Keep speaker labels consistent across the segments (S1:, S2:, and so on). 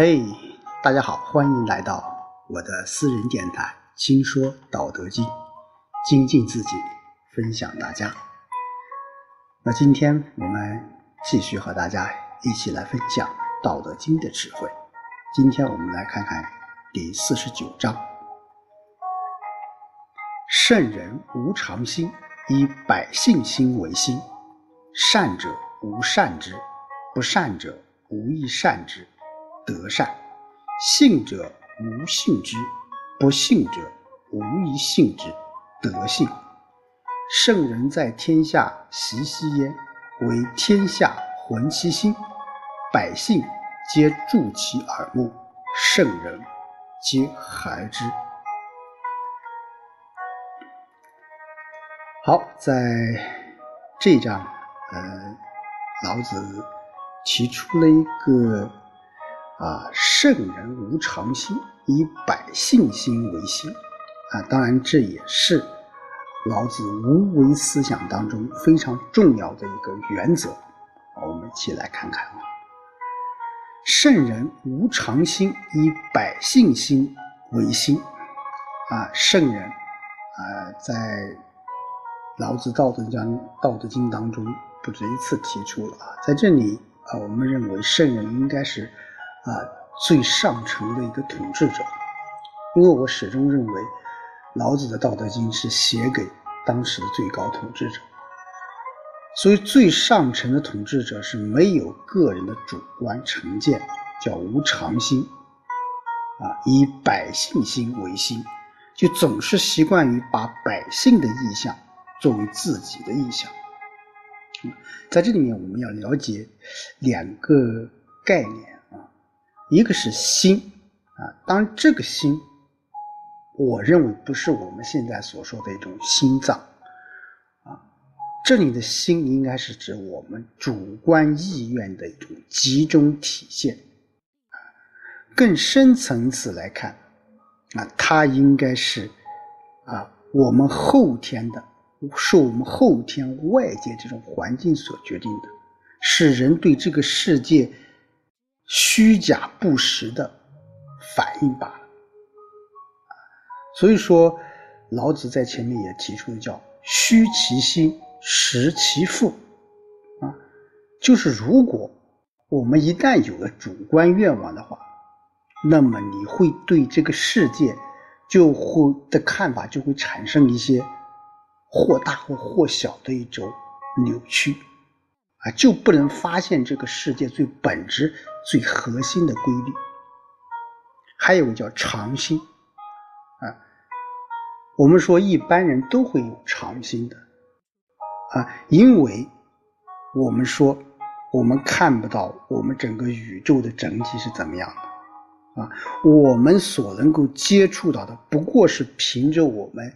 S1: 嘿，大家好，欢迎来到我的私人电台《轻说道德经》，精进自己，分享大家。那今天我们继续和大家一起来分享《道德经》的智慧。今天我们来看看第四十九章：圣人无常心，以百姓心为心。善者无善之，不善者无亦善之。德善，信者无信之，不信者无以信之。德信，圣人在天下习兮焉，为天下浑其心，百姓皆助其耳目，圣人皆孩之。好，在这一章，呃，老子提出了一个。啊，圣人无常心，以百姓心为心。啊，当然这也是老子无为思想当中非常重要的一个原则。我们一起来看看啊，圣人无常心，以百姓心为心。啊，圣人啊，在老子《道德经》《道德经》当中不止一次提出了啊，在这里啊，我们认为圣人应该是。啊，最上层的一个统治者，因为我始终认为，老子的《道德经》是写给当时的最高统治者，所以最上层的统治者是没有个人的主观成见，叫无常心，啊，以百姓心为心，就总是习惯于把百姓的意向作为自己的意向。在这里面，我们要了解两个概念。一个是心啊，当然这个心，我认为不是我们现在所说的一种心脏啊，这里的心应该是指我们主观意愿的一种集中体现啊。更深层次来看啊，它应该是啊我们后天的，受我们后天外界这种环境所决定的，是人对这个世界。虚假不实的反应罢了，所以说老子在前面也提出的叫“虚其心，实其腹”，啊，就是如果我们一旦有了主观愿望的话，那么你会对这个世界就会的看法就会产生一些或大或或小的一种扭曲。啊，就不能发现这个世界最本质、最核心的规律。还有个叫常心，啊，我们说一般人都会有常心的，啊，因为我们说我们看不到我们整个宇宙的整体是怎么样的，啊，我们所能够接触到的不过是凭着我们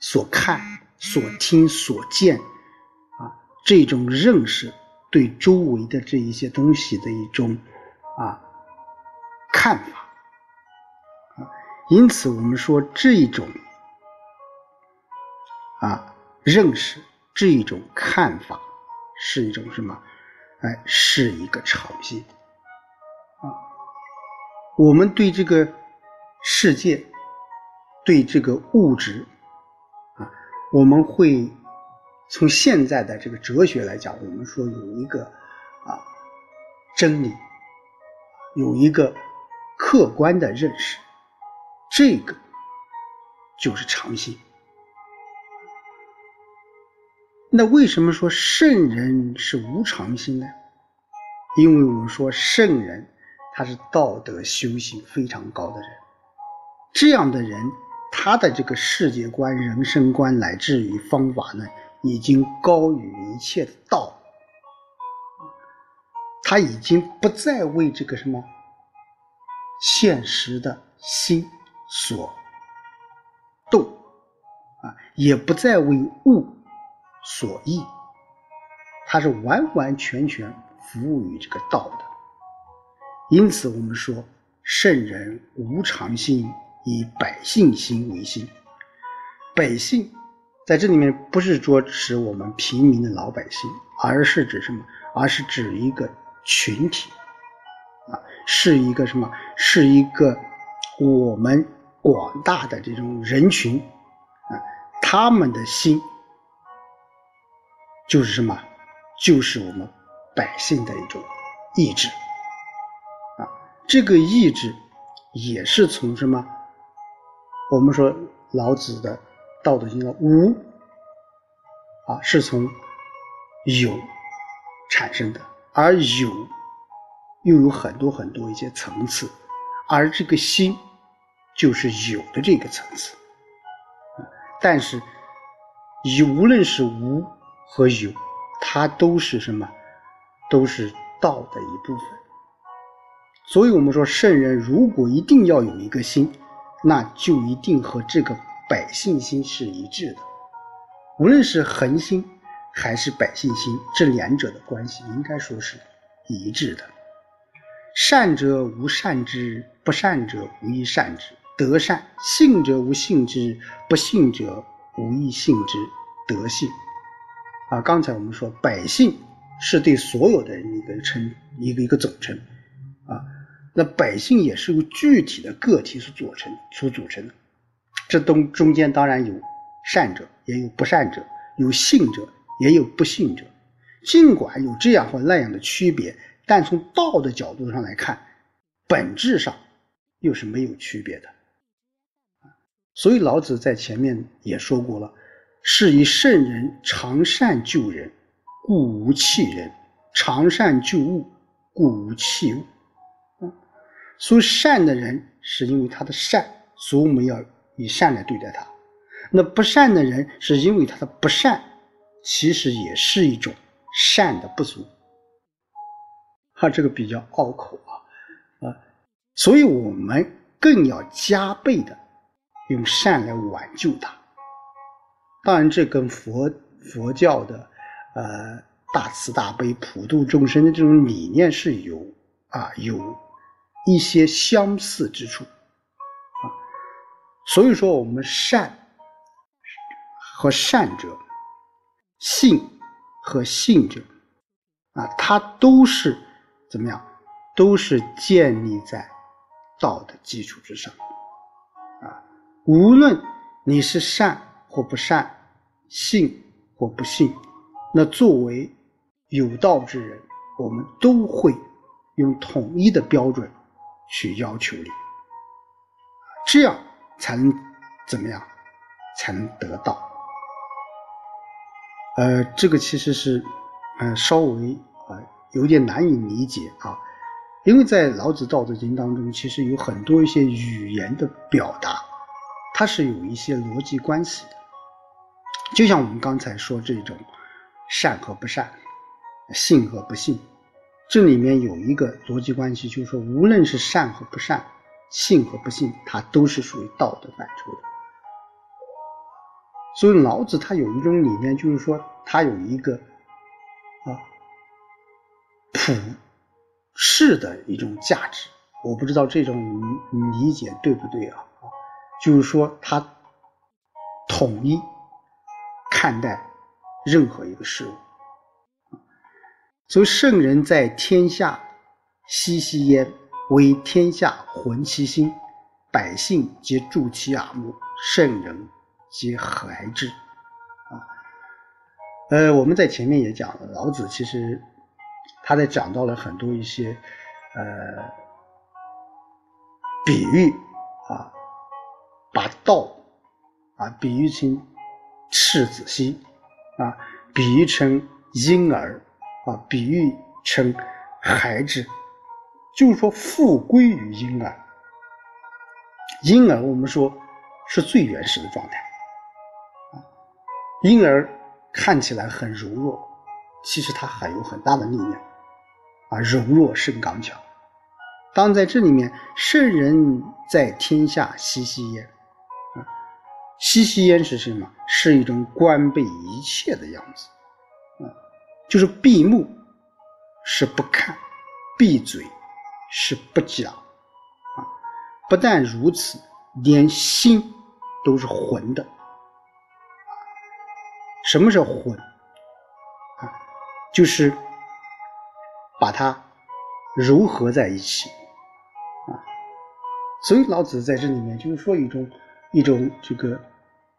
S1: 所看、所听、所见啊。这种认识对周围的这一些东西的一种啊看法啊，因此我们说这一种啊认识这一种看法是一种什么？哎，是一个潮汐啊。我们对这个世界，对这个物质啊，我们会。从现在的这个哲学来讲，我们说有一个啊真理，有一个客观的认识，这个就是常心。那为什么说圣人是无常心呢？因为我们说圣人他是道德修行非常高的人，这样的人他的这个世界观、人生观乃至于方法呢？已经高于一切的道，他已经不再为这个什么现实的心所动啊，也不再为物所役，他是完完全全服务于这个道的。因此，我们说圣人无常心，以百姓心为心，百姓。在这里面不是说指我们平民的老百姓，而是指什么？而是指一个群体，啊，是一个什么？是一个我们广大的这种人群啊，他们的心就是什么？就是我们百姓的一种意志啊，这个意志也是从什么？我们说老子的《道德经》的无啊，是从有产生的，而有又有很多很多一些层次，而这个心就是有的这个层次。但是有无论是无和有，它都是什么？都是道的一部分。所以我们说，圣人如果一定要有一个心，那就一定和这个百姓心是一致的。无论是恒心还是百姓心，这两者的关系应该说是一致的。善者无善之，不善者无一善之，德善；信者无信之，不信者无一信之，德信。啊，刚才我们说百姓是对所有的人一个称，一个一个总称。啊，那百姓也是由具体的个体所组成，所组成的。这东中间当然有。善者也有不善者，有信者也有不信者。尽管有这样或那样的区别，但从道的角度上来看，本质上又是没有区别的。所以老子在前面也说过了：“是以圣人常善救人，故无弃人；常善救物，故无弃物。”所以善的人是因为他的善，所以我们要以善来对待他。那不善的人，是因为他的不善，其实也是一种善的不足。他这个比较拗口啊，啊，所以我们更要加倍的用善来挽救他。当然，这跟佛佛教的呃大慈大悲、普度众生的这种理念是有啊有一些相似之处。所以说，我们善。和善者，信和信者，啊，它都是怎么样？都是建立在道的基础之上，啊，无论你是善或不善，信或不信，那作为有道之人，我们都会用统一的标准去要求你，这样才能怎么样？才能得到。呃，这个其实是，呃，稍微啊有点难以理解啊，因为在老子《道德经》当中，其实有很多一些语言的表达，它是有一些逻辑关系的。就像我们刚才说这种善和不善，信和不信，这里面有一个逻辑关系，就是说，无论是善和不善，信和不信，它都是属于道德范畴的。所以老子他有一种理念，就是说他有一个啊普世的一种价值。我不知道这种理解对不对啊？就是说他统一看待任何一个事物。所以圣人在天下熙熙焉，为天下浑其心，百姓皆助其耳目。圣人。皆孩之啊，呃，我们在前面也讲了，老子其实他在讲到了很多一些呃比喻啊，把道啊比喻成赤子心啊，比喻成婴儿啊，比喻成孩子，就是说复归于婴儿。婴儿我们说是最原始的状态。婴儿看起来很柔弱，其实他还有很大的力量，啊，柔弱胜刚强。当在这里面，圣人在天下熙熙焉，啊，熙熙焉是什么？是一种关闭一切的样子，啊，就是闭目是不看，闭嘴是不假，啊，不但如此，连心都是浑的。什么是混？啊，就是把它糅合在一起，啊，所以老子在这里面就是说一种一种这个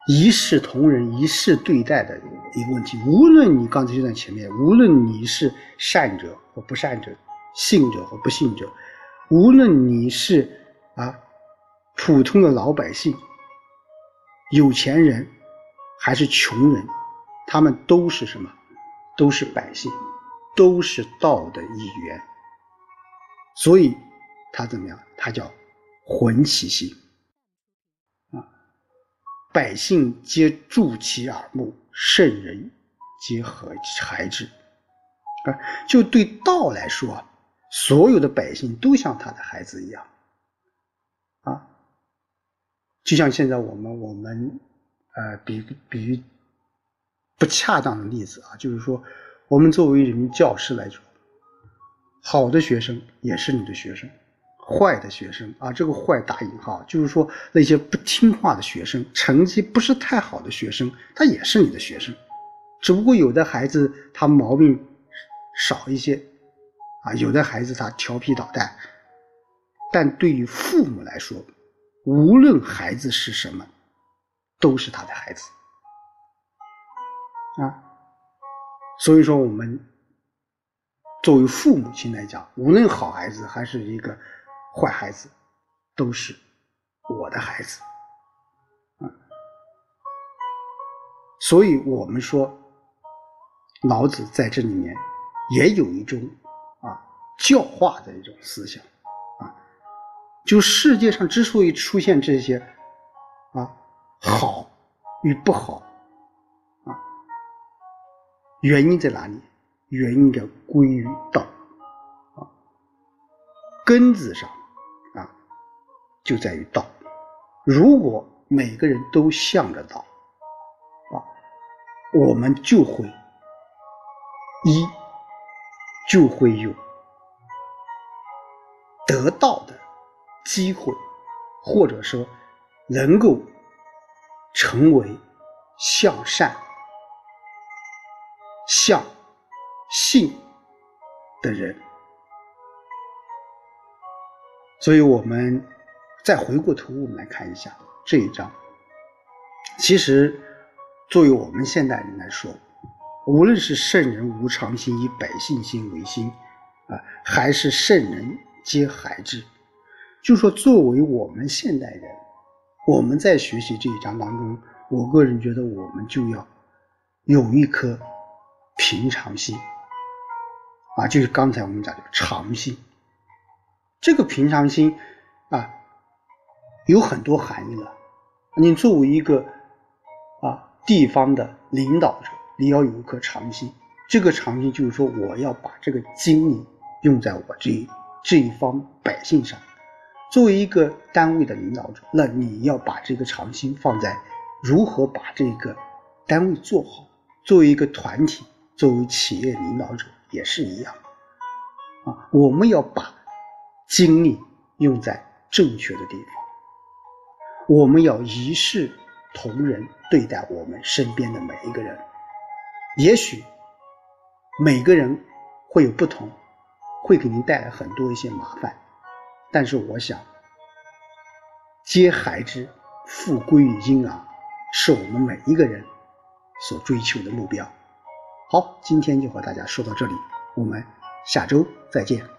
S1: 一视同仁、一视对待的一个问题。无论你刚才就在前面，无论你是善者或不善者，信者和不信者，无论你是啊普通的老百姓、有钱人还是穷人，他们都是什么？都是百姓，都是道的一员。所以，他怎么样？他叫浑其心啊！百姓皆助其耳目，圣人皆和才智。啊，就对道来说，所有的百姓都像他的孩子一样啊！就像现在我们我们呃，比比喻不恰当的例子啊，就是说，我们作为一名教师来说。好的学生也是你的学生，坏的学生啊，这个坏打引号，就是说那些不听话的学生，成绩不是太好的学生，他也是你的学生，只不过有的孩子他毛病少一些，啊，有的孩子他调皮捣蛋，但对于父母来说，无论孩子是什么，都是他的孩子，啊，所以说我们。作为父母亲来讲，无论好孩子还是一个坏孩子，都是我的孩子，啊，所以我们说，老子在这里面也有一种教化的一种思想，啊，就世界上之所以出现这些啊好与不好，啊，原因在哪里？原因该归于道，啊，根子上啊就在于道。如果每个人都向着道，啊，我们就会一就会有得到的机会，或者说能够成为向善向。信的人，所以我们再回过头，我们来看一下这一章。其实，作为我们现代人来说，无论是圣人无常心，以百姓心为心，啊，还是圣人皆孩之，就说作为我们现代人，我们在学习这一章当中，我个人觉得我们就要有一颗平常心。啊，就是刚才我们讲的常心，这个平常心啊，有很多含义了。你作为一个啊地方的领导者，你要有一颗常心。这个常心就是说，我要把这个精力用在我这这一方百姓上。作为一个单位的领导者，那你要把这个长心放在如何把这个单位做好。作为一个团体，作为企业领导者。也是一样，啊，我们要把精力用在正确的地方，我们要一视同仁对待我们身边的每一个人。也许每个人会有不同，会给您带来很多一些麻烦，但是我想，接孩之，复归于婴儿，是我们每一个人所追求的目标。好，今天就和大家说到这里，我们下周再见。